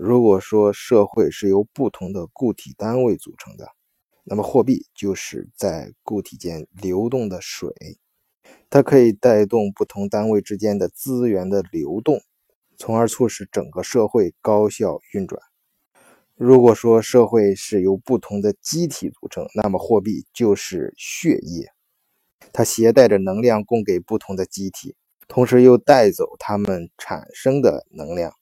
如果说社会是由不同的固体单位组成的，那么货币就是在固体间流动的水，它可以带动不同单位之间的资源的流动，从而促使整个社会高效运转。如果说社会是由不同的机体组成，那么货币就是血液，它携带着能量供给不同的机体，同时又带走它们产生的能量，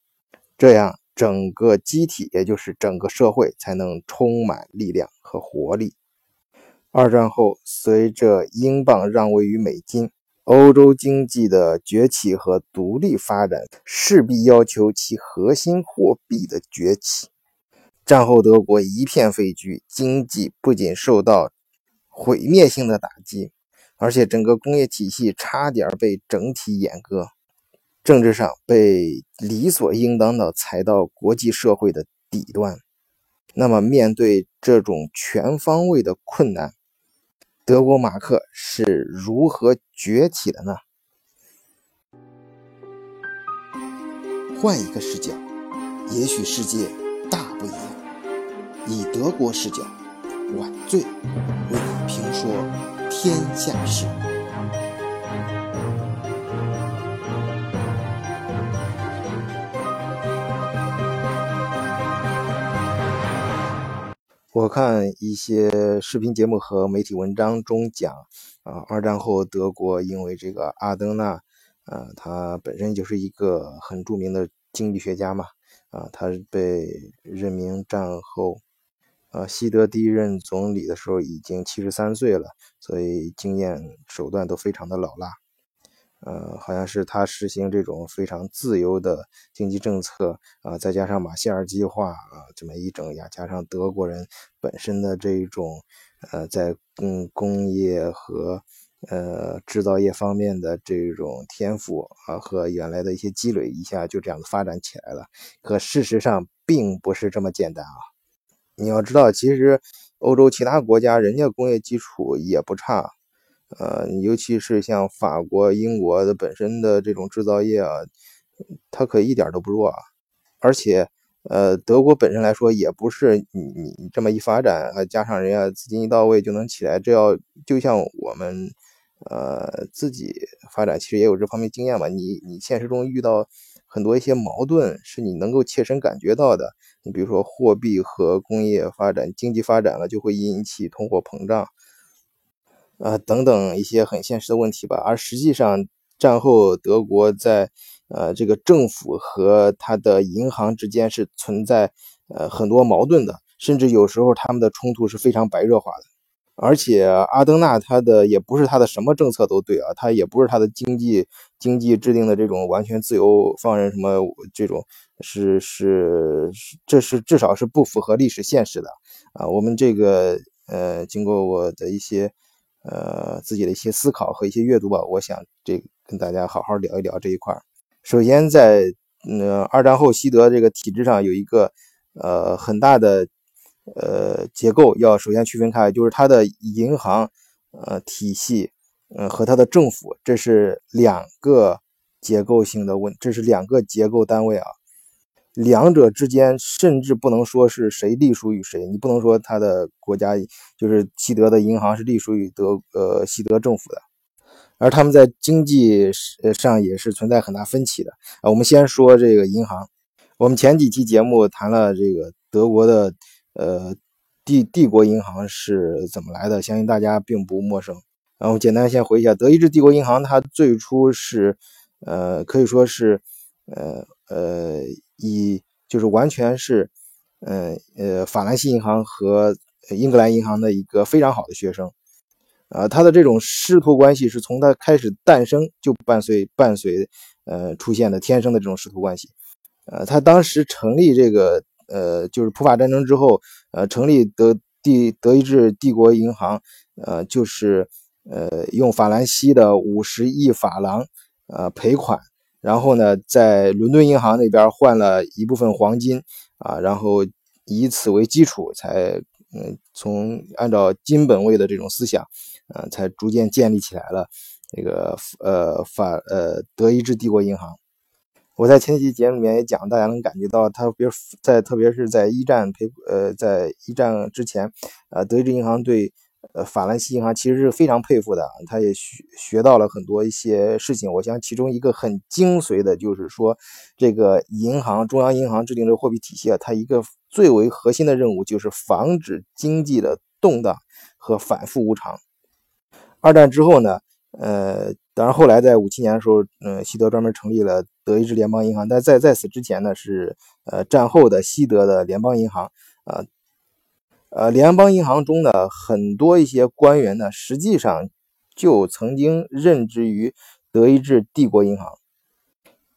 这样。整个机体，也就是整个社会，才能充满力量和活力。二战后，随着英镑让位于美金，欧洲经济的崛起和独立发展，势必要求其核心货币的崛起。战后德国一片废墟，经济不仅受到毁灭性的打击，而且整个工业体系差点被整体阉割。政治上被理所应当的踩到国际社会的底端，那么面对这种全方位的困难，德国马克是如何崛起的呢？换一个视角，也许世界大不一样。以德国视角，晚醉为评说天下事。我看一些视频节目和媒体文章中讲，啊，二战后德国因为这个阿登纳，啊，他本身就是一个很著名的经济学家嘛，啊，他被任命战后，啊，西德第一任总理的时候已经七十三岁了，所以经验手段都非常的老辣。呃，好像是他实行这种非常自由的经济政策啊，再加上马歇尔计划啊，这么一整呀，加上德国人本身的这种呃，在工工业和呃制造业方面的这种天赋啊，和原来的一些积累，一下就这样子发展起来了。可事实上并不是这么简单啊！你要知道，其实欧洲其他国家人家工业基础也不差。呃，尤其是像法国、英国的本身的这种制造业啊，它可一点都不弱啊。而且，呃，德国本身来说，也不是你你这么一发展，加上人家资金一到位就能起来。这要就像我们，呃，自己发展其实也有这方面经验嘛。你你现实中遇到很多一些矛盾，是你能够切身感觉到的。你比如说，货币和工业发展、经济发展了，就会引起通货膨胀。啊，等等一些很现实的问题吧。而实际上，战后德国在呃这个政府和他的银行之间是存在呃很多矛盾的，甚至有时候他们的冲突是非常白热化的。而且阿登纳他的也不是他的什么政策都对啊，他也不是他的经济经济制定的这种完全自由放任什么这种是是这是至少是不符合历史现实的啊。我们这个呃经过我的一些。呃，自己的一些思考和一些阅读吧，我想这跟大家好好聊一聊这一块首先，在呃二战后西德这个体制上有一个呃很大的呃结构要首先区分开，就是它的银行呃体系，呃和它的政府，这是两个结构性的问，这是两个结构单位啊。两者之间甚至不能说是谁隶属于谁，你不能说他的国家就是西德的银行是隶属于德呃西德政府的，而他们在经济上也是存在很大分歧的啊。我们先说这个银行，我们前几期节目谈了这个德国的呃帝帝国银行是怎么来的，相信大家并不陌生。然后简单先回忆一下，德意志帝国银行它最初是呃可以说是呃呃。以就是完全是，呃呃，法兰西银行和英格兰银行的一个非常好的学生，啊，他的这种师徒关系是从他开始诞生就伴随伴随呃出现的天生的这种师徒关系，呃，他当时成立这个呃就是普法战争之后，呃，成立德帝德意志帝国银行，呃，就是呃用法兰西的五十亿法郎呃赔款。然后呢，在伦敦银行那边换了一部分黄金啊，然后以此为基础，才嗯从按照金本位的这种思想，呃，才逐渐建立起来了这个呃法呃德意志帝国银行。我在前几期节目里面也讲，大家能感觉到，他比如在特别是在一战赔呃，在一战之前，呃，德意志银行对呃法兰西银行其实是非常佩服的，他也学学到了很多一些事情。我想其中一个很精髓的就是说，这个银行中央银行制定这个货币体系啊，它一个最为核心的任务就是防止经济的动荡和反复无常。二战之后呢，呃。当然，后来在五七年的时候，嗯，西德专门成立了德意志联邦银行。但在在此之前呢，是呃战后的西德的联邦银行。呃，呃，联邦银行中的很多一些官员呢，实际上就曾经任职于德意志帝国银行。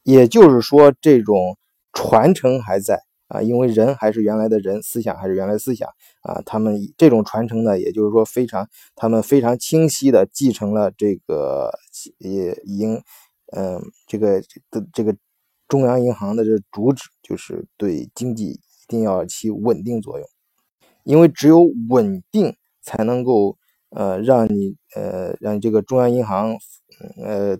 也就是说，这种传承还在。啊，因为人还是原来的人，思想还是原来思想啊。他们这种传承呢，也就是说非常，他们非常清晰的继承了这个也银，嗯，这个的这个中央银行的这主旨，就是对经济一定要起稳定作用，因为只有稳定才能够呃让你呃让这个中央银行呃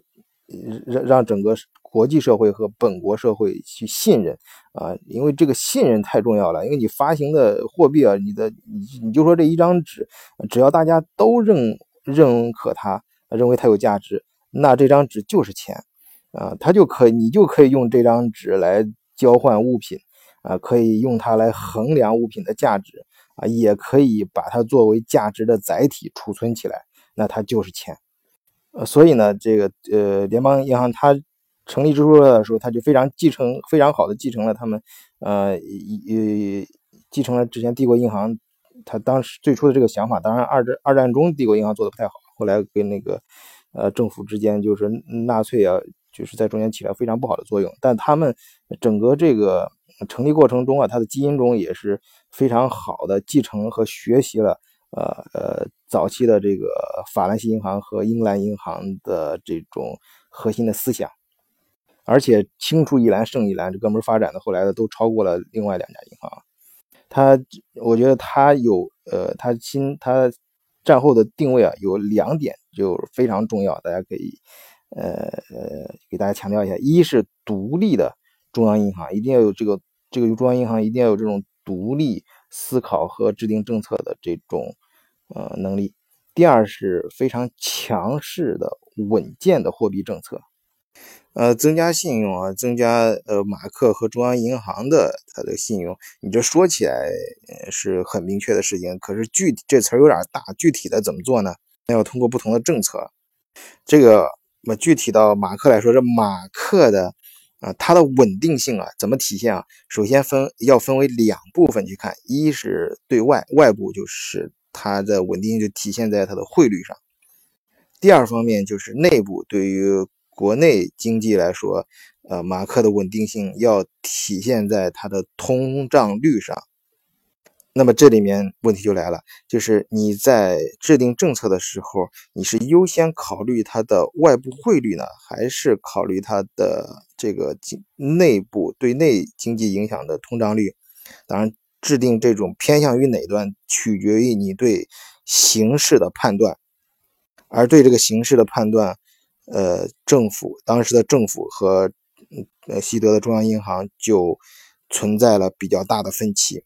让让整个。国际社会和本国社会去信任啊，因为这个信任太重要了。因为你发行的货币啊，你的你你就说这一张纸，只要大家都认认可它，认为它有价值，那这张纸就是钱啊，它就可以你就可以用这张纸来交换物品啊，可以用它来衡量物品的价值啊，也可以把它作为价值的载体储存起来，那它就是钱。呃，所以呢，这个呃，联邦银行它。成立之初的时候，它就非常继承非常好的继承了他们，呃，也继承了之前帝国银行他当时最初的这个想法。当然，二战二战中帝国银行做的不太好，后来跟那个呃政府之间就是纳粹啊，就是在中间起了非常不好的作用。但他们整个这个成立过程中啊，它的基因中也是非常好的继承和学习了呃呃早期的这个法兰西银行和英格兰银行的这种核心的思想。而且青出一蓝胜一蓝，这哥们发展的后来的都超过了另外两家银行。他，我觉得他有，呃，他新他战后的定位啊，有两点就非常重要，大家可以，呃呃，给大家强调一下：一是独立的中央银行，一定要有这个这个中央银行一定要有这种独立思考和制定政策的这种呃能力；第二是非常强势的稳健的货币政策。呃，增加信用啊，增加呃马克和中央银行的它的信用，你这说起来是很明确的事情，可是具体这词儿有点大，具体的怎么做呢？那要通过不同的政策。这个那具体到马克来说，这马克的啊它的稳定性啊怎么体现啊？首先分要分为两部分去看，一是对外外部，就是它的稳定性就体现在它的汇率上；第二方面就是内部，对于国内经济来说，呃，马克的稳定性要体现在它的通胀率上。那么这里面问题就来了，就是你在制定政策的时候，你是优先考虑它的外部汇率呢，还是考虑它的这个经内部对内经济影响的通胀率？当然，制定这种偏向于哪端，取决于你对形势的判断，而对这个形势的判断。呃，政府当时的政府和呃西德的中央银行就存在了比较大的分歧。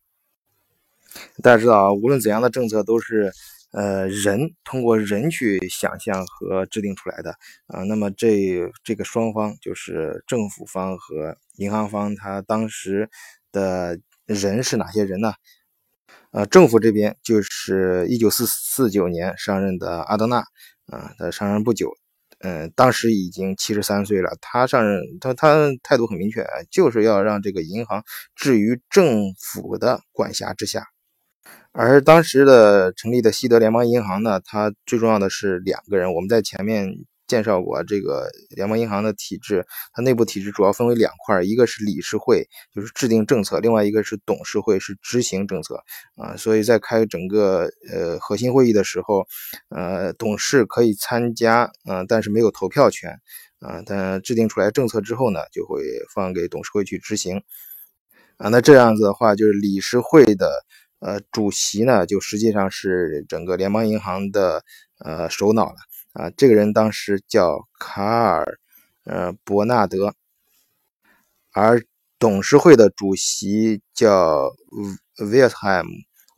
大家知道啊，无论怎样的政策都是呃人通过人去想象和制定出来的啊。那么这这个双方就是政府方和银行方，他当时的人是哪些人呢？呃，政府这边就是一九四四九年上任的阿德纳啊，他上任不久。嗯，当时已经七十三岁了。他上任，他他态度很明确，就是要让这个银行置于政府的管辖之下。而当时的成立的西德联邦银行呢，它最重要的是两个人。我们在前面。介绍过这个联邦银行的体制，它内部体制主要分为两块，一个是理事会，就是制定政策；另外一个是董事会，是执行政策。啊，所以在开整个呃核心会议的时候，呃，董事可以参加，啊，但是没有投票权。啊，但制定出来政策之后呢，就会放给董事会去执行。啊，那这样子的话，就是理事会的呃主席呢，就实际上是整个联邦银行的呃首脑了。啊，这个人当时叫卡尔，呃，伯纳德。而董事会的主席叫威尔汉姆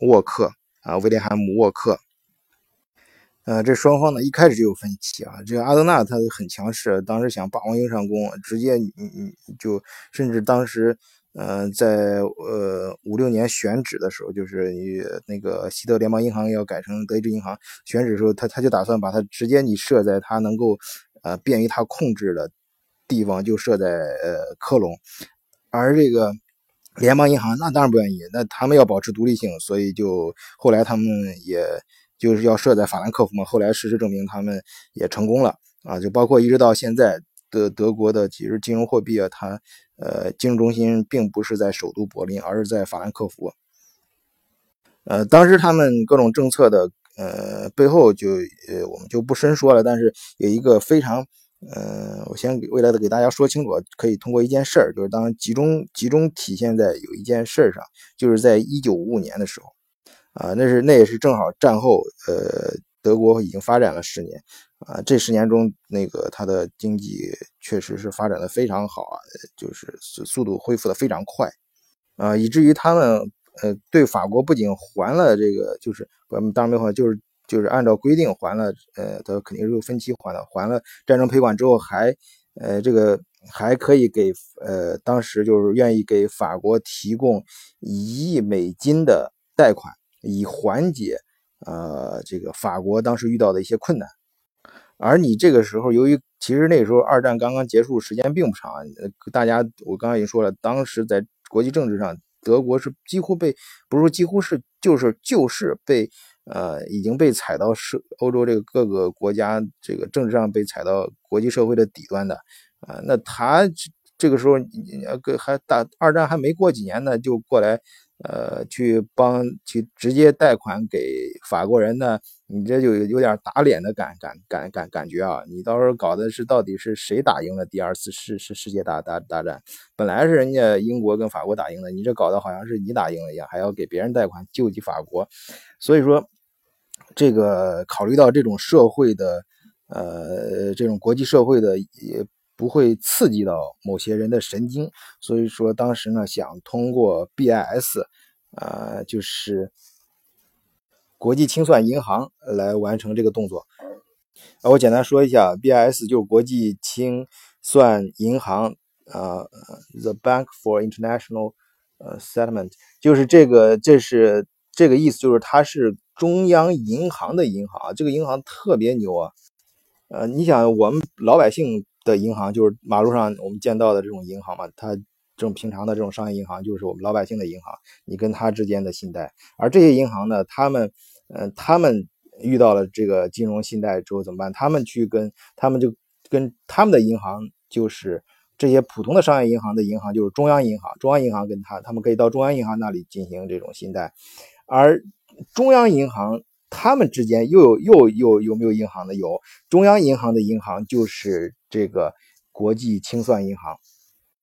沃克啊，威廉汉姆沃克。呃，这双方呢一开始就有分歧啊。这个阿德纳他很强势，当时想霸王硬上弓，直接你你就甚至当时呃在呃五六年选址的时候，就是与那个西德联邦银行要改成德意志银行选址的时候，他他就打算把它直接你设在他能够呃便于他控制的地方，就设在呃科隆，而这个联邦银行那当然不愿意，那他们要保持独立性，所以就后来他们也。就是要设在法兰克福嘛，后来事实证明他们也成功了啊，就包括一直到现在的德国的几日金融货币啊，它呃金融中心并不是在首都柏林，而是在法兰克福。呃，当时他们各种政策的呃背后就呃我们就不深说了，但是有一个非常呃，我先未来的给大家说清楚，可以通过一件事儿，就是当集中集中体现在有一件事儿上，就是在一九五五年的时候。啊，那是那也是正好战后，呃，德国已经发展了十年，啊，这十年中，那个它的经济确实是发展的非常好啊，就是速度恢复的非常快，啊，以至于他们，呃，对法国不仅还了这个，就是我们当然没还，就是就是按照规定还了，呃，他肯定是分期还的，还了战争赔款之后，还，呃，这个还可以给，呃，当时就是愿意给法国提供一亿美金的贷款。以缓解，呃，这个法国当时遇到的一些困难，而你这个时候，由于其实那时候二战刚刚结束，时间并不长，大家我刚刚已经说了，当时在国际政治上，德国是几乎被，不是说几乎是，就是就是被，呃，已经被踩到社欧洲这个各个国家这个政治上被踩到国际社会的底端的，啊，那他这个时候，呃，还大二战还没过几年呢，就过来。呃，去帮去直接贷款给法国人呢？你这就有点打脸的感感感感感觉啊！你到时候搞的是到底是谁打赢了第二次世世世界大大大战？本来是人家英国跟法国打赢的，你这搞得好像是你打赢了一样，还要给别人贷款救济法国。所以说，这个考虑到这种社会的，呃，这种国际社会的也。不会刺激到某些人的神经，所以说当时呢想通过 BIS，啊，就是国际清算银行来完成这个动作。啊，我简单说一下，BIS 就是国际清算银行，啊，The Bank for International 呃 Settlement，就是这个，这是这个意思，就是它是中央银行的银行，这个银行特别牛啊。呃，你想我们老百姓。的银行就是马路上我们见到的这种银行嘛，它这种平常的这种商业银行就是我们老百姓的银行，你跟他之间的信贷。而这些银行呢，他们，嗯，他们遇到了这个金融信贷之后怎么办？他们去跟他们就跟他们的银行，就是这些普通的商业银行的银行，就是中央银行，中央银行跟他，他们可以到中央银行那里进行这种信贷，而中央银行。他们之间又有又又有没有银行的？有中央银行的银行就是这个国际清算银行，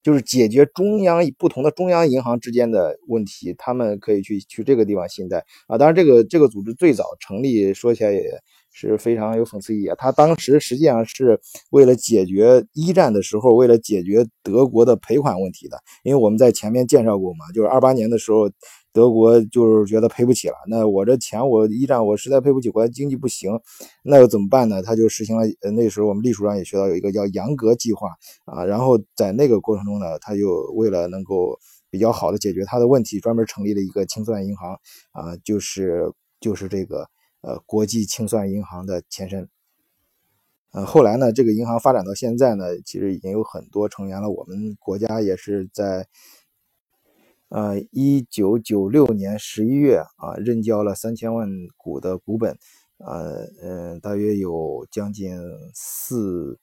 就是解决中央不同的中央银行之间的问题，他们可以去去这个地方信贷啊。当然，这个这个组织最早成立，说起来也是非常有讽刺意义啊。他当时实际上是为了解决一战的时候，为了解决德国的赔款问题的。因为我们在前面介绍过嘛，就是二八年的时候。德国就是觉得赔不起了，那我这钱我一战我实在赔不起，国家经济不行，那又怎么办呢？他就实行了，那时候我们历史上也学到有一个叫杨格计划啊，然后在那个过程中呢，他就为了能够比较好的解决他的问题，专门成立了一个清算银行啊，就是就是这个呃国际清算银行的前身。呃，后来呢，这个银行发展到现在呢，其实已经有很多成员了，我们国家也是在。呃，一九九六年十一月啊，认交了三千万股的股本，呃，嗯，大约有将近四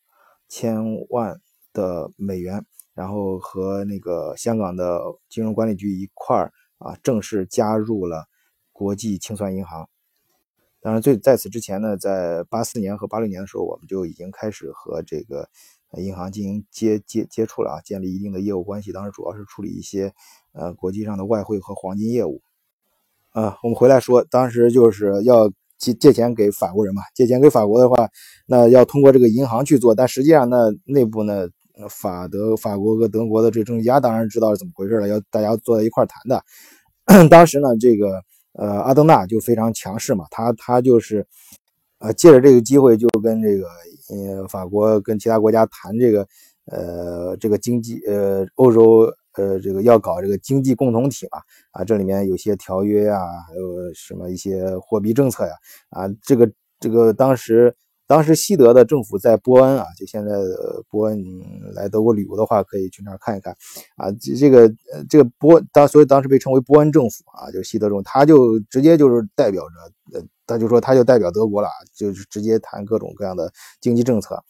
千万的美元，然后和那个香港的金融管理局一块儿啊，正式加入了国际清算银行。当然，最在此之前呢，在八四年和八六年的时候，我们就已经开始和这个。银行进行接接接触了啊，建立一定的业务关系。当时主要是处理一些呃国际上的外汇和黄金业务。啊，我们回来说，当时就是要借借钱给法国人嘛，借钱给法国的话，那要通过这个银行去做，但实际上呢，内部呢，法德法国和德国的这政治家当然知道是怎么回事了，要大家坐在一块谈的。当时呢，这个呃阿登纳就非常强势嘛，他他就是呃借着这个机会就跟这个呃法国跟其他国家谈这个呃这个经济呃欧洲呃这个要搞这个经济共同体嘛啊这里面有些条约呀，还有什么一些货币政策呀啊这个这个当时。当时西德的政府在波恩啊，就现在的波恩来德国旅游的话，可以去那儿看一看啊。这这个这个波当所以当时被称为波恩政府啊，就是西德政府，他就直接就是代表着呃，他就说他就代表德国了，就是直接谈各种各样的经济政策，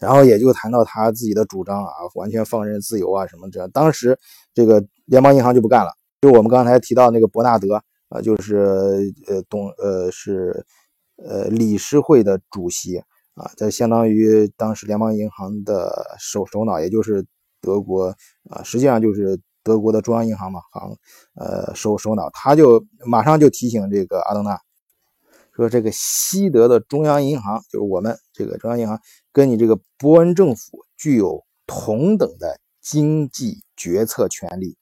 然后也就谈到他自己的主张啊，完全放任自由啊什么这样。当时这个联邦银行就不干了，就我们刚才提到那个伯纳德啊，就是呃东呃是。呃，理事会的主席啊，这相当于当时联邦银行的首首脑，也就是德国啊，实际上就是德国的中央银行嘛，行呃首首脑，他就马上就提醒这个阿登纳，说这个西德的中央银行，就是我们这个中央银行，跟你这个波恩政府具有同等的经济决策权利。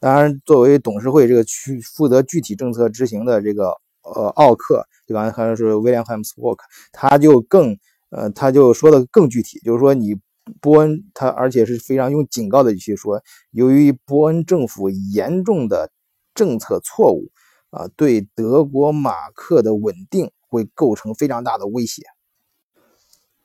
当然，作为董事会这个去负责具体政策执行的这个呃奥克。对吧？好像是威廉·汉姆斯沃克，他就更呃，他就说的更具体，就是说你波恩他，而且是非常用警告的语气说，由于波恩政府严重的政策错误啊，对德国马克的稳定会构成非常大的威胁。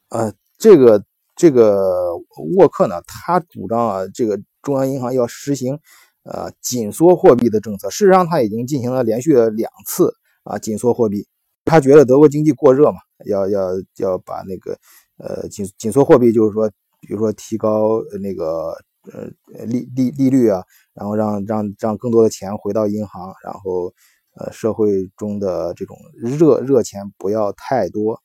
呃，这个这个沃克呢，他主张啊，这个中央银行要实行呃紧缩货币的政策，事实上他已经进行了连续两次啊紧缩货币。他觉得德国经济过热嘛，要要要把那个呃紧紧缩货币，就是说，比如说提高那个呃利利利率啊，然后让让让更多的钱回到银行，然后呃社会中的这种热热钱不要太多。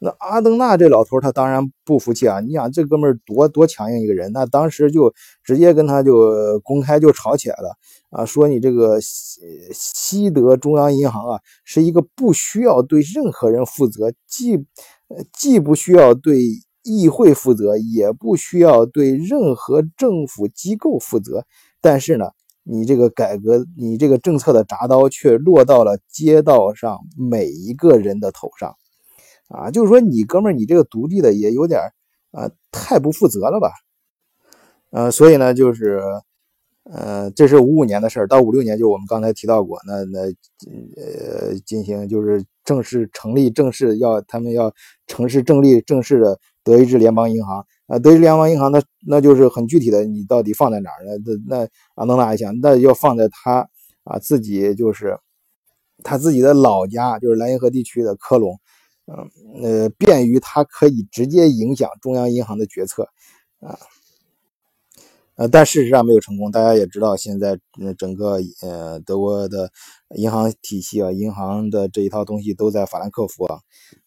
那阿登纳这老头他当然不服气啊！你想这哥们儿多多强硬一个人，那当时就直接跟他就公开就吵起来了啊！说你这个西西德中央银行啊，是一个不需要对任何人负责，既既不需要对议会负责，也不需要对任何政府机构负责。但是呢，你这个改革，你这个政策的铡刀却落到了街道上每一个人的头上。啊，就是说你哥们儿，你这个独立的也有点啊，太不负责了吧？呃，所以呢，就是，呃，这是五五年的事儿，到五六年就我们刚才提到过，那那呃，进行就是正式成立，正式要他们要城市正立正式的德意志联邦银行啊，德意志联邦银行那那就是很具体的，你到底放在哪儿呢？那那阿登纳一想，那要放在他啊自己就是他自己的老家，就是莱茵河地区的科隆。嗯，呃，便于他可以直接影响中央银行的决策，啊，呃，但事实上没有成功。大家也知道，现在整个呃德国的银行体系啊，银行的这一套东西都在法兰克福啊，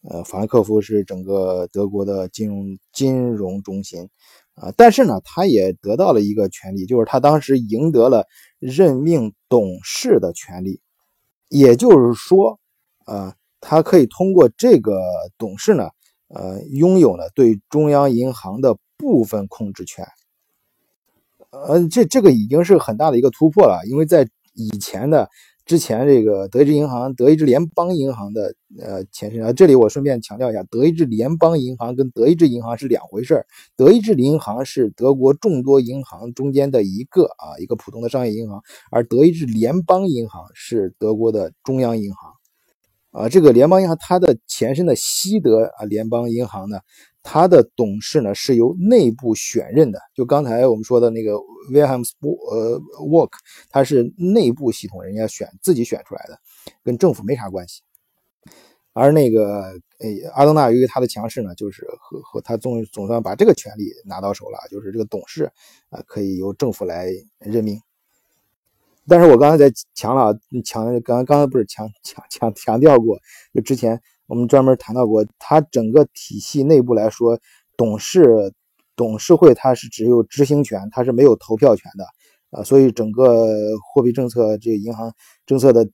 呃，法兰克福是整个德国的金融金融中心啊。但是呢，他也得到了一个权利，就是他当时赢得了任命董事的权利，也就是说，啊。他可以通过这个董事呢，呃，拥有了对中央银行的部分控制权。呃，这这个已经是很大的一个突破了，因为在以前的之前，这个德意志银行、德意志联邦银行的呃前身啊，这里我顺便强调一下，德意志联邦银行跟德意志银行是两回事儿。德意志银行是德国众多银行中间的一个啊，一个普通的商业银行，而德意志联邦银行是德国的中央银行。啊，这个联邦银行它的前身的西德啊联邦银行呢，它的董事呢是由内部选任的。就刚才我们说的那个 Wilhelm 呃 Work，它是内部系统，人家选自己选出来的，跟政府没啥关系。而那个呃阿登纳由于他的强势呢，就是和和他总总算把这个权利拿到手了，就是这个董事啊可以由政府来任命。但是我刚才在强了，强刚刚才不是强强强强调过，就之前我们专门谈到过，它整个体系内部来说，董事董事会它是只有执行权，它是没有投票权的啊，所以整个货币政策这个银行政策的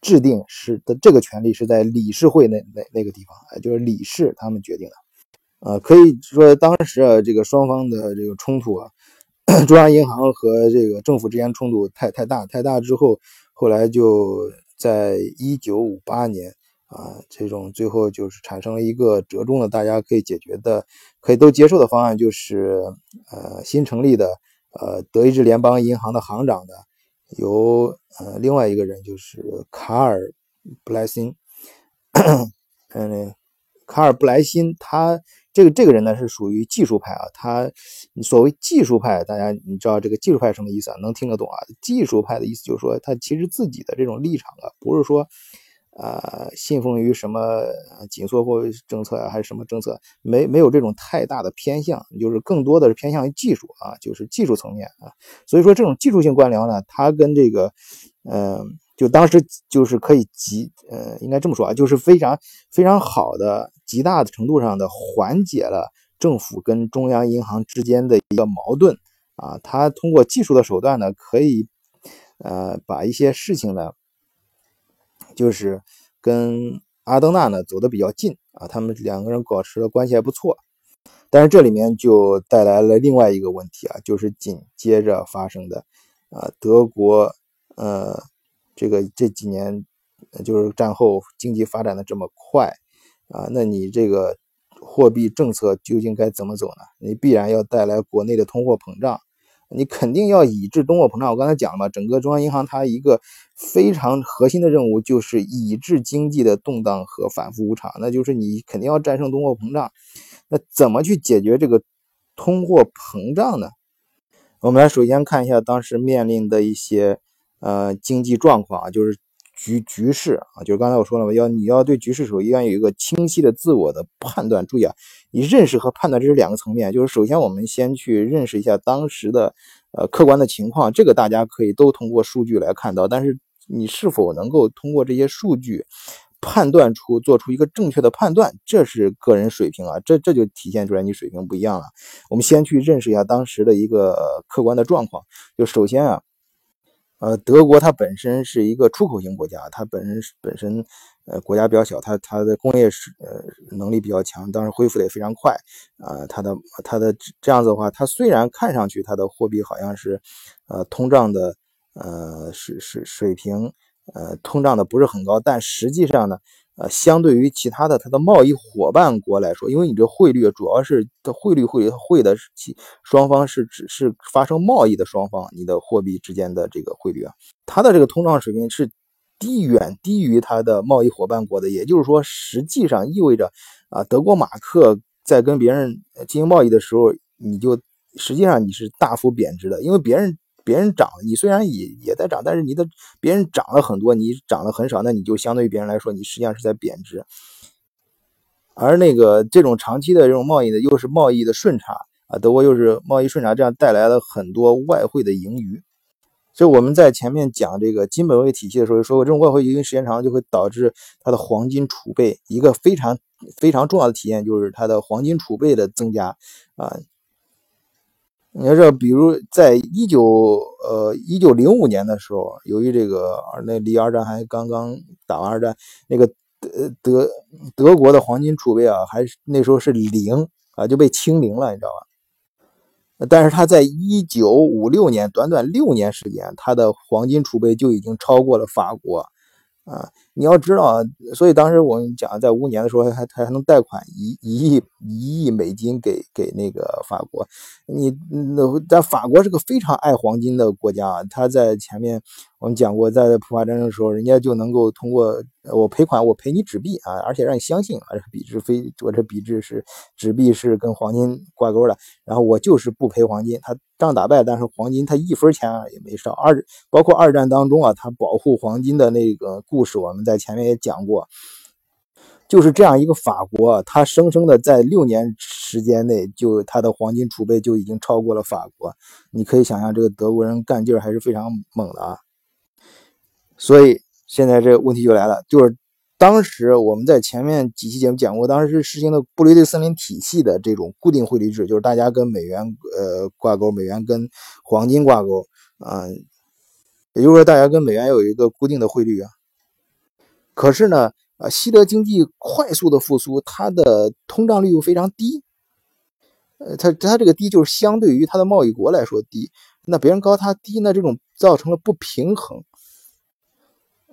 制定是的这个权利是在理事会那那那个地方，就是理事他们决定的。啊，可以说当时啊，这个双方的这个冲突啊，中央银行和这个政府之间冲突太太大太大之后，后来就在一九五八年啊，这种最后就是产生了一个折中的，大家可以解决的，可以都接受的方案，就是呃新成立的呃德意志联邦银行的行长的由呃另外一个人就是卡尔布莱辛，嗯，卡尔布莱辛他。这个这个人呢是属于技术派啊，他所谓技术派，大家你知道这个技术派什么意思啊？能听得懂啊？技术派的意思就是说，他其实自己的这种立场啊，不是说，呃，信奉于什么紧缩货币政策呀，还是什么政策，没没有这种太大的偏向，就是更多的是偏向于技术啊，就是技术层面啊。所以说这种技术性官僚呢，他跟这个，嗯。就当时就是可以极呃，应该这么说啊，就是非常非常好的、极大的程度上的缓解了政府跟中央银行之间的一个矛盾啊。他通过技术的手段呢，可以呃把一些事情呢，就是跟阿登纳呢走得比较近啊，他们两个人保持的关系还不错。但是这里面就带来了另外一个问题啊，就是紧接着发生的啊，德国呃。这个这几年，就是战后经济发展的这么快啊，那你这个货币政策究竟该怎么走呢？你必然要带来国内的通货膨胀，你肯定要抑制通货膨胀。我刚才讲了嘛，整个中央银行它一个非常核心的任务就是抑制经济的动荡和反复无常，那就是你肯定要战胜通货膨胀。那怎么去解决这个通货膨胀呢？我们来首先看一下当时面临的一些。呃，经济状况啊，就是局局势啊，就是刚才我说了嘛，要你要对局势首先有一个清晰的自我的判断。注意啊，你认识和判断这是两个层面。就是首先我们先去认识一下当时的呃客观的情况，这个大家可以都通过数据来看到。但是你是否能够通过这些数据判断出做出一个正确的判断，这是个人水平啊，这这就体现出来你水平不一样了。我们先去认识一下当时的一个客观的状况。就首先啊。呃，德国它本身是一个出口型国家，它本身本身呃国家比较小，它它的工业是呃能力比较强，当然恢复的也非常快呃。它的它的这样子的话，它虽然看上去它的货币好像是呃通胀的呃水水水平呃通胀的不是很高，但实际上呢。呃，相对于其他的它的贸易伙伴国来说，因为你这汇率主要是的汇率汇汇的其双方是只是发生贸易的双方，你的货币之间的这个汇率啊，它的这个通胀水平是低远低于它的贸易伙伴国的，也就是说，实际上意味着啊，德国马克在跟别人进行贸易的时候，你就实际上你是大幅贬值的，因为别人。别人涨，你虽然也也在涨，但是你的别人涨了很多，你涨了很少，那你就相对于别人来说，你实际上是在贬值。而那个这种长期的这种贸易呢，又是贸易的顺差啊，德国又是贸易顺差，这样带来了很多外汇的盈余。所以我们在前面讲这个金本位体系的时候说过，这种外汇盈余时间长就会导致它的黄金储备一个非常非常重要的体验就是它的黄金储备的增加啊。你要这，比如在一九呃一九零五年的时候，由于这个那离二战还刚刚打完二战，那个德德德国的黄金储备啊，还是那时候是零啊，就被清零了，你知道吧？但是他在一九五六年，短短六年时间，他的黄金储备就已经超过了法国。啊，你要知道啊，所以当时我们讲，在五年的时候，还还还能贷款一一亿一亿美金给给那个法国。你那在法国是个非常爱黄金的国家啊，他在前面我们讲过，在普法战争的时候，人家就能够通过我赔款，我赔你纸币啊，而且让你相信啊，笔值非我这笔值是纸币是跟黄金挂钩的，然后我就是不赔黄金，他。仗打败，但是黄金他一分钱也没少。二包括二战当中啊，他保护黄金的那个故事，我们在前面也讲过。就是这样一个法国，它生生的在六年时间内，就它的黄金储备就已经超过了法国。你可以想象，这个德国人干劲儿还是非常猛的啊。所以现在这个问题就来了，就是。当时我们在前面几期节目讲过，当时是实行的布雷顿森林体系的这种固定汇率制，就是大家跟美元呃挂钩，美元跟黄金挂钩啊，也就是说大家跟美元有一个固定的汇率啊。可是呢，啊，西德经济快速的复苏，它的通胀率又非常低呃，它它这个低就是相对于它的贸易国来说低，那别人高它低，那这种造成了不平衡。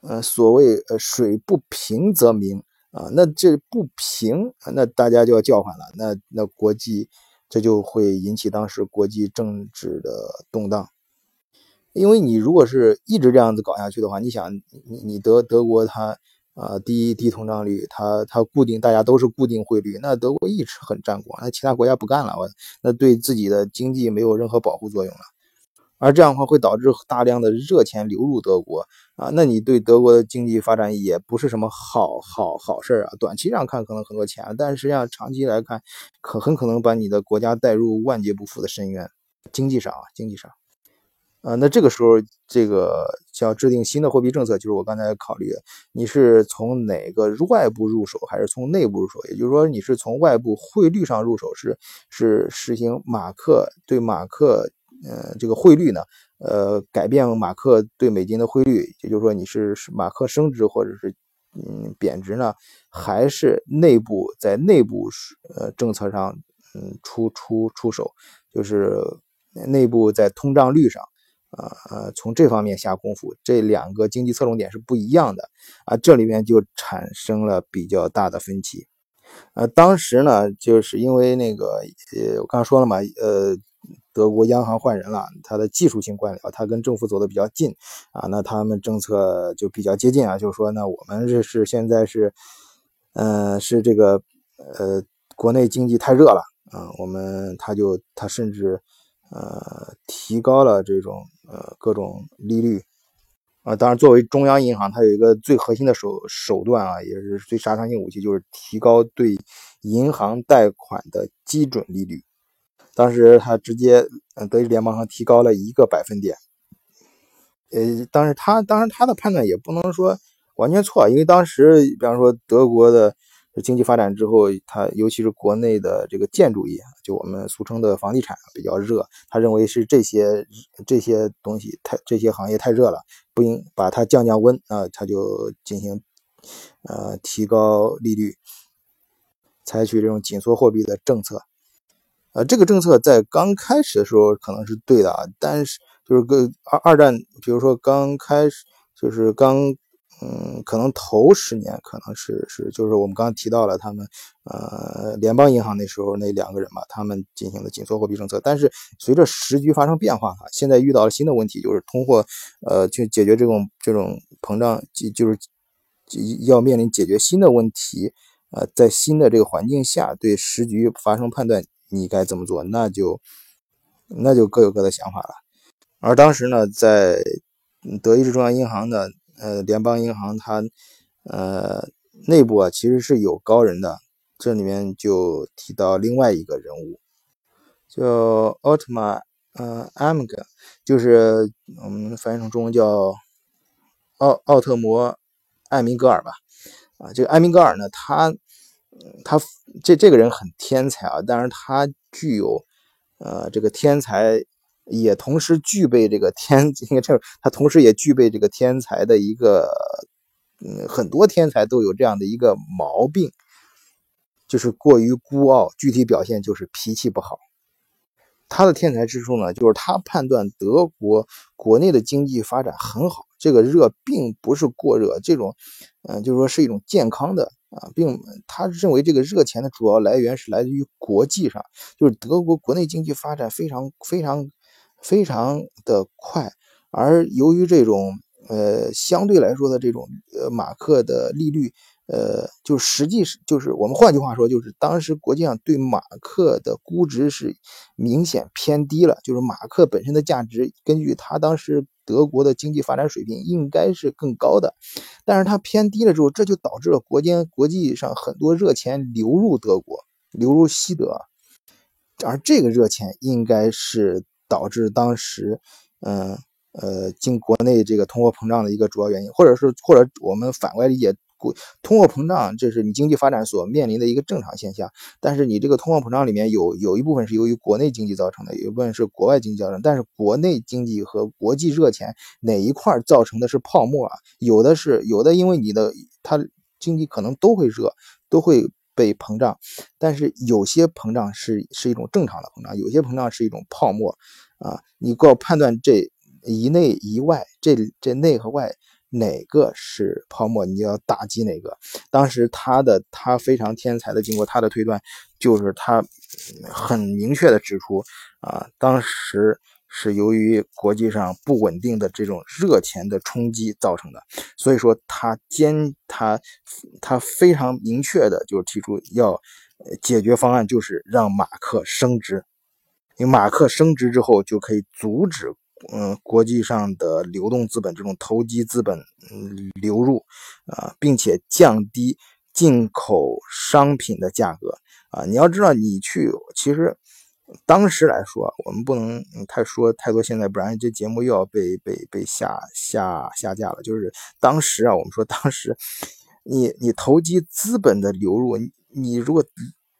呃，所谓呃水不平则鸣啊，那这不平，那大家就要叫唤了，那那国际这就会引起当时国际政治的动荡。因为你如果是一直这样子搞下去的话，你想，你你德德国它啊低低通胀率，它它固定大家都是固定汇率，那德国一直很占光，那其他国家不干了，那对自己的经济没有任何保护作用了，而这样的话会导致大量的热钱流入德国啊，那你对德国的经济发展也不是什么好好好事啊，短期上看可能很多钱，但实际上长期来看，可很可能把你的国家带入万劫不复的深渊，经济上啊，经济上。啊，那这个时候，这个要制定新的货币政策，就是我刚才考虑，你是从哪个外部入手，还是从内部入手？也就是说，你是从外部汇率上入手，是是实行马克对马克，呃，这个汇率呢，呃，改变马克对美金的汇率，也就是说，你是马克升值或者是嗯贬值呢，还是内部在内部呃政策上嗯出出出手，就是内部在通胀率上。啊呃，从这方面下功夫，这两个经济侧重点是不一样的啊，这里面就产生了比较大的分歧。呃，当时呢，就是因为那个呃，我刚说了嘛，呃，德国央行换人了，他的技术性官僚，他跟政府走的比较近啊，那他们政策就比较接近啊，就是说呢，我们这是现在是，呃，是这个呃，国内经济太热了啊，我们他就他甚至。呃，提高了这种呃各种利率啊，当然作为中央银行，它有一个最核心的手手段啊，也是最杀伤性武器，就是提高对银行贷款的基准利率。当时它直接，呃，德意志联邦行提高了一个百分点。呃，当时他当时他的判断也不能说完全错，因为当时比方说德国的。经济发展之后，它尤其是国内的这个建筑业，就我们俗称的房地产比较热。他认为是这些这些东西太这些行业太热了，不应把它降降温啊，他就进行呃提高利率，采取这种紧缩货币的政策。呃，这个政策在刚开始的时候可能是对的啊，但是就是跟二二战，比如说刚开始就是刚。嗯，可能头十年可能是是，就是我们刚刚提到了他们，呃，联邦银行那时候那两个人嘛，他们进行了紧缩货币政策。但是随着时局发生变化，现在遇到了新的问题，就是通货，呃，去解决这种这种膨胀，就是要面临解决新的问题。呃，在新的这个环境下，对时局发生判断，你该怎么做？那就那就各有各的想法了。而当时呢，在德意志中央银行的。呃，联邦银行它，呃，内部啊其实是有高人的，这里面就提到另外一个人物，叫奥特曼，呃，艾米格，就是我们翻译成中文叫奥奥特摩艾明格尔吧，啊，这个艾明格尔呢，他，他这这个人很天才啊，但是他具有，呃，这个天才。也同时具备这个天，应该这他同时也具备这个天才的一个，嗯，很多天才都有这样的一个毛病，就是过于孤傲。具体表现就是脾气不好。他的天才之处呢，就是他判断德国国内的经济发展很好，这个热并不是过热，这种，嗯，就是说是一种健康的啊，并他认为这个热钱的主要来源是来自于国际上，就是德国国内经济发展非常非常。非常的快，而由于这种呃相对来说的这种呃马克的利率，呃，就实际是就是我们换句话说，就是当时国际上对马克的估值是明显偏低了，就是马克本身的价值，根据他当时德国的经济发展水平应该是更高的，但是它偏低了之后，这就导致了国间国际上很多热钱流入德国，流入西德，而这个热钱应该是。导致当时，嗯呃，经国内这个通货膨胀的一个主要原因，或者是或者我们反过来理解，通货膨胀这是你经济发展所面临的一个正常现象。但是你这个通货膨胀里面有有一部分是由于国内经济造成的，有一部分是国外经济造成。但是国内经济和国际热钱哪一块造成的是泡沫啊？有的是有的，因为你的它经济可能都会热，都会。被膨胀，但是有些膨胀是是一种正常的膨胀，有些膨胀是一种泡沫啊。你要判断这一内一外，这这内和外哪个是泡沫，你要打击哪个。当时他的他非常天才的，经过他的推断，就是他很明确的指出啊，当时。是由于国际上不稳定的这种热钱的冲击造成的，所以说他坚他他非常明确的就提出要解决方案，就是让马克升值，因为马克升值之后就可以阻止嗯国际上的流动资本这种投机资本流入啊，并且降低进口商品的价格啊，你要知道你去其实。当时来说，我们不能太说太多，现在不然这节目又要被被被下下下架了。就是当时啊，我们说当时，你你投机资本的流入，你如果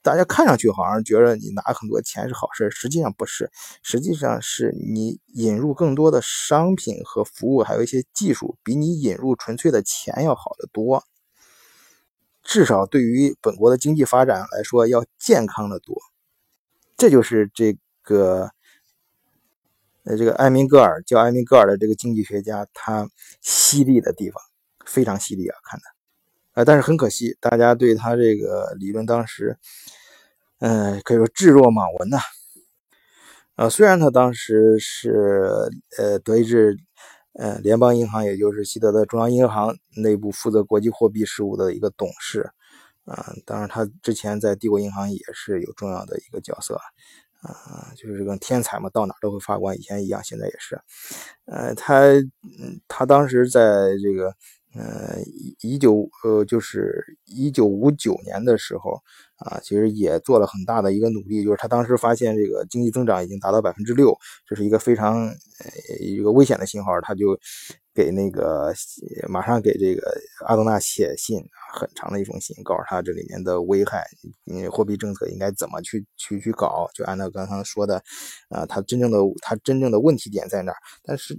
大家看上去好像觉得你拿很多钱是好事，实际上不是，实际上是你引入更多的商品和服务，还有一些技术，比你引入纯粹的钱要好得多。至少对于本国的经济发展来说，要健康的多。这就是这个，呃，这个埃明戈尔叫埃明戈尔的这个经济学家，他犀利的地方非常犀利啊，看的，啊，但是很可惜，大家对他这个理论当时，嗯，可以说置若罔闻呐。啊，虽然他当时是呃德意志呃联邦银行，也就是西德的中央银行内部负责国际货币事务的一个董事。啊，当然，他之前在帝国银行也是有重要的一个角色，啊，就是这个天才嘛，到哪都会发光，以前一样，现在也是。呃，他，嗯，他当时在这个，呃，一九，呃，就是一九五九年的时候，啊，其实也做了很大的一个努力，就是他当时发现这个经济增长已经达到百分之六，这是一个非常，呃，一个危险的信号，他就。给那个马上给这个阿多纳写信，很长的一封信，告诉他这里面的危害，嗯，货币政策应该怎么去去去搞，就按照刚刚说的，啊，他真正的他真正的问题点在哪？但是，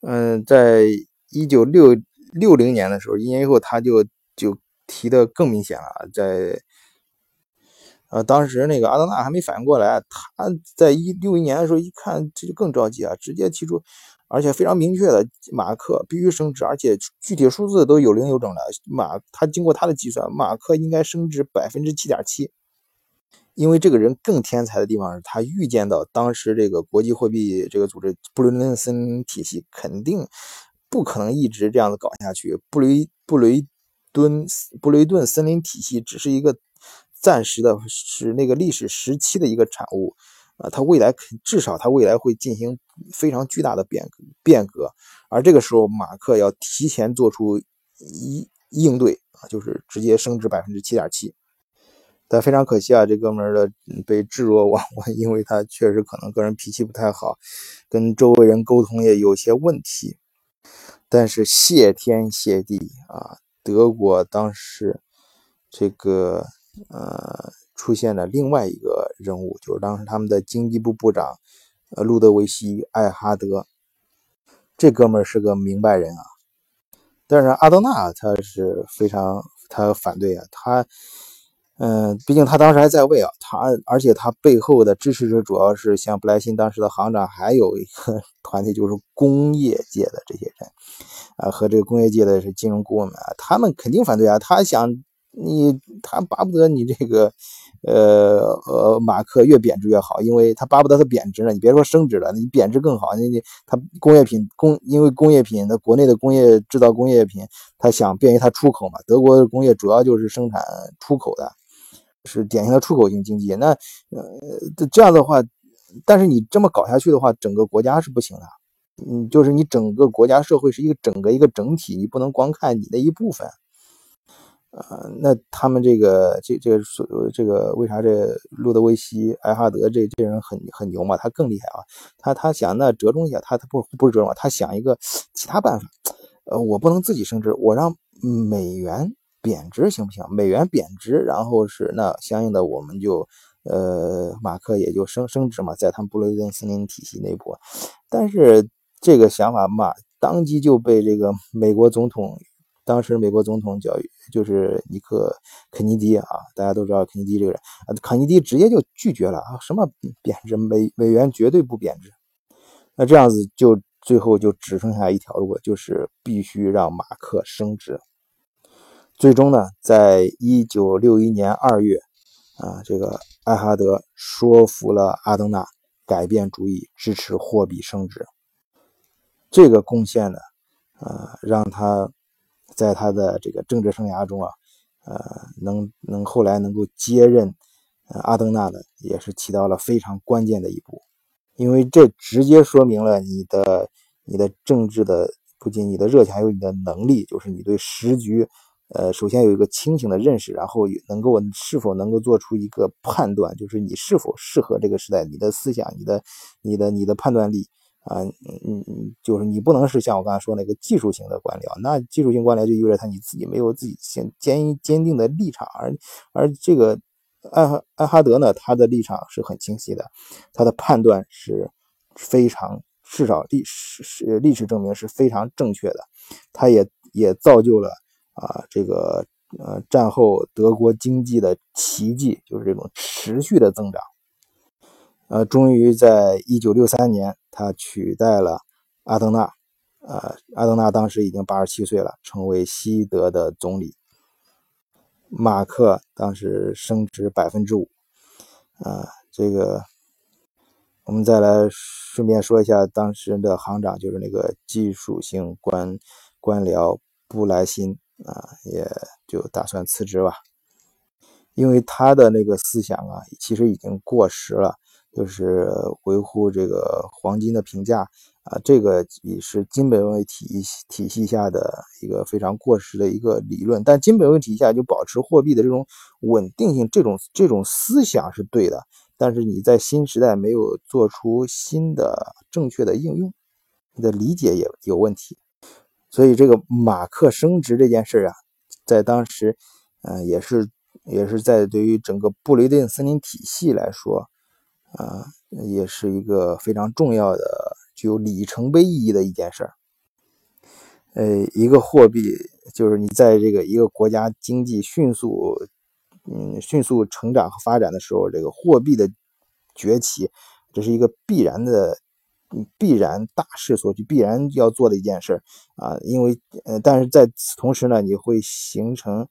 嗯，在一九六六零年的时候，一年以后，他就就提的更明显了，在，呃，当时那个阿多纳还没反应过来，他在一六一年的时候一看，这就更着急啊，直接提出。而且非常明确的，马克必须升值，而且具体数字都有零有整的。马他经过他的计算，马克应该升值百分之七点七。因为这个人更天才的地方是他预见到当时这个国际货币这个组织布雷顿森林体系肯定不可能一直这样子搞下去。布雷布雷顿布雷顿森林体系只是一个暂时的，是那个历史时期的一个产物。啊，它未来至少它未来会进行非常巨大的变革变革，而这个时候马克要提前做出应应对啊，就是直接升值百分之七点七。但非常可惜啊，这哥们儿的被置若罔闻，因为他确实可能个人脾气不太好，跟周围人沟通也有些问题。但是谢天谢地啊，德国当时这个呃。出现了另外一个人物，就是当时他们的经济部部长，呃，路德维希·艾哈德，这哥们儿是个明白人啊。但是阿多纳他是非常他反对啊，他，嗯，毕竟他当时还在位啊，他而且他背后的支持者主要是像布莱辛当时的行长，还有一个 团体就是工业界的这些人，啊，和这个工业界的是金融顾问们啊，他们肯定反对啊，他想你，他巴不得你这个。呃呃，马克越贬值越好，因为他巴不得它贬值呢。你别说升值了，你贬值更好。你你他工业品工，因为工业品的国内的工业制造工业品，他想便于他出口嘛。德国的工业主要就是生产出口的，是典型的出口型经济。那呃这样的话，但是你这么搞下去的话，整个国家是不行的。嗯，就是你整个国家社会是一个整个一个整体，你不能光看你的一部分。啊，那他们这个这这个所这个为啥这路德维希·艾哈德这这人很很牛嘛？他更厉害啊！他他想那折中一下，他他不不是折中，他想一个其他办法。呃，我不能自己升值，我让美元贬值行不行？美元贬值，然后是那相应的我们就呃马克也就升升值嘛，在他们布雷顿森林体系内部。但是这个想法嘛，当即就被这个美国总统。当时美国总统叫就是尼克肯尼迪啊，大家都知道肯尼迪这个人啊，肯尼迪直接就拒绝了啊，什么贬值美美元绝对不贬值。那这样子就最后就只剩下一条路，就是必须让马克升值。最终呢，在一九六一年二月，啊，这个艾哈德说服了阿登纳改变主意，支持货币升值。这个贡献呢，呃，让他在他的这个政治生涯中啊，呃，能能后来能够接任呃阿登纳的，也是起到了非常关键的一步，因为这直接说明了你的你的政治的不仅你的热情，还有你的能力，就是你对时局。呃，首先有一个清醒的认识，然后能够是否能够做出一个判断，就是你是否适合这个时代，你的思想、你的、你的、你的判断力啊，嗯嗯，就是你不能是像我刚才说那个技术型的官僚，那技术性官僚就意味着他你自己没有自己坚坚坚定的立场，而而这个艾哈艾哈德呢，他的立场是很清晰的，他的判断是非常至少历史是历史证明是非常正确的，他也也造就了。啊，这个呃，战后德国经济的奇迹就是这种持续的增长。呃，终于在一九六三年，他取代了阿登纳。呃，阿登纳当时已经八十七岁了，成为西德的总理。马克当时升值百分之五。啊，这个我们再来顺便说一下，当时的行长就是那个技术性官官僚布莱辛。啊，也就打算辞职吧，因为他的那个思想啊，其实已经过时了，就是维护这个黄金的评价啊，这个也是金本位体体系下的一个非常过时的一个理论。但金本位体系下就保持货币的这种稳定性，这种这种思想是对的，但是你在新时代没有做出新的正确的应用，你的理解也有问题。所以这个马克升值这件事啊，在当时，呃，也是也是在对于整个布雷顿森林体系来说，啊，也是一个非常重要的、具有里程碑意义的一件事儿。呃，一个货币就是你在这个一个国家经济迅速，嗯，迅速成长和发展的时候，这个货币的崛起，这是一个必然的。必然大势所趋，必然要做的一件事啊，因为呃，但是在此同时呢，你会形成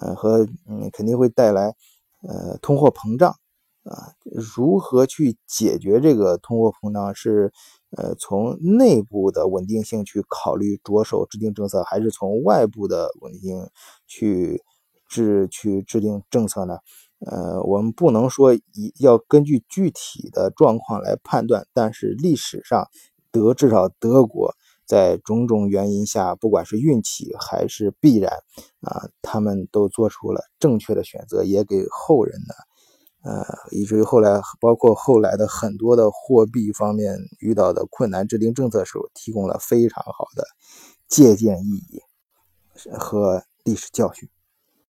呃和嗯，肯定会带来呃通货膨胀啊。如何去解决这个通货膨胀？是呃从内部的稳定性去考虑着手制定政策，还是从外部的稳定去制去制定政策呢？呃，我们不能说一要根据具体的状况来判断，但是历史上德至少德国在种种原因下，不管是运气还是必然啊，他们都做出了正确的选择，也给后人呢，呃，以至于后来包括后来的很多的货币方面遇到的困难，制定政策时候提供了非常好的借鉴意义和历史教训。